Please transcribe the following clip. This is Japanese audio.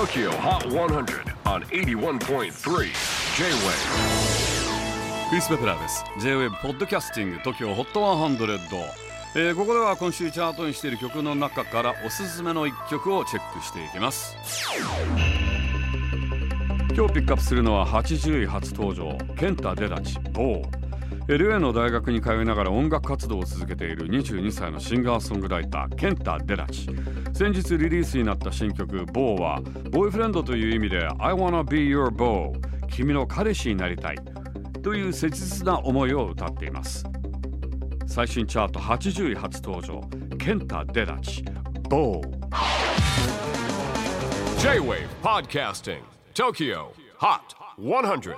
TOKYO HOT 100 on 81.3 J-WAVE クリス・ベプラーです J-WAVE ポッドキャスティング TOKYO HOT 100、えー、ここでは今週チャートにしている曲の中からおすすめの一曲をチェックしていきます。今日ピックアップするのは80位初登場ケンタ・デラチボー。LA の大学に通いながら音楽活動を続けている22歳のシンガーソングライターケンタ・デラチ。先日リリースになった新曲「ボーはボーイフレンドという意味で「I wanna be your bow」君の彼氏になりたいという切実な思いを歌っています。最新チャート80位初登場ケンタ・デラチ。ボー。J-WAVE PODCASTING TOKYO HOT 100